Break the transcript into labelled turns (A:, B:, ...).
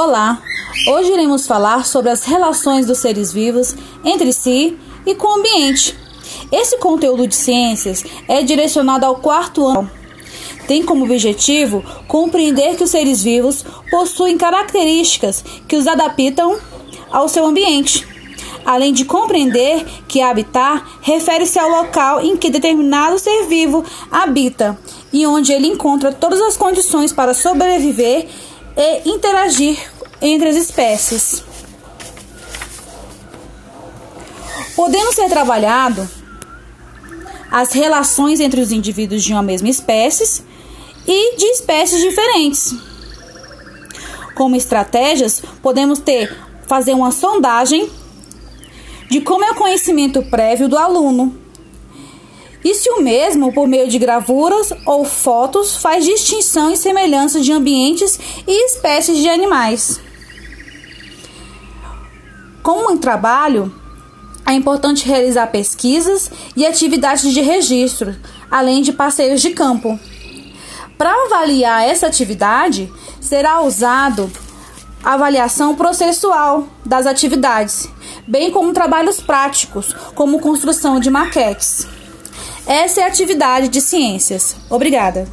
A: Olá! Hoje iremos falar sobre as relações dos seres vivos entre si e com o ambiente. Esse conteúdo de ciências é direcionado ao quarto ano. Tem como objetivo compreender que os seres vivos possuem características que os adaptam ao seu ambiente. Além de compreender que habitar refere-se ao local em que determinado ser vivo habita e onde ele encontra todas as condições para sobreviver e interagir entre as espécies. Podendo ser trabalhado as relações entre os indivíduos de uma mesma espécie e de espécies diferentes. Como estratégias, podemos ter fazer uma sondagem de como é o conhecimento prévio do aluno e se o mesmo, por meio de gravuras ou fotos, faz distinção e semelhança de ambientes e espécies de animais. Como um trabalho, é importante realizar pesquisas e atividades de registro, além de passeios de campo. Para avaliar essa atividade, será usado a avaliação processual das atividades, bem como trabalhos práticos, como construção de maquetes. Essa é a atividade de ciências. Obrigada.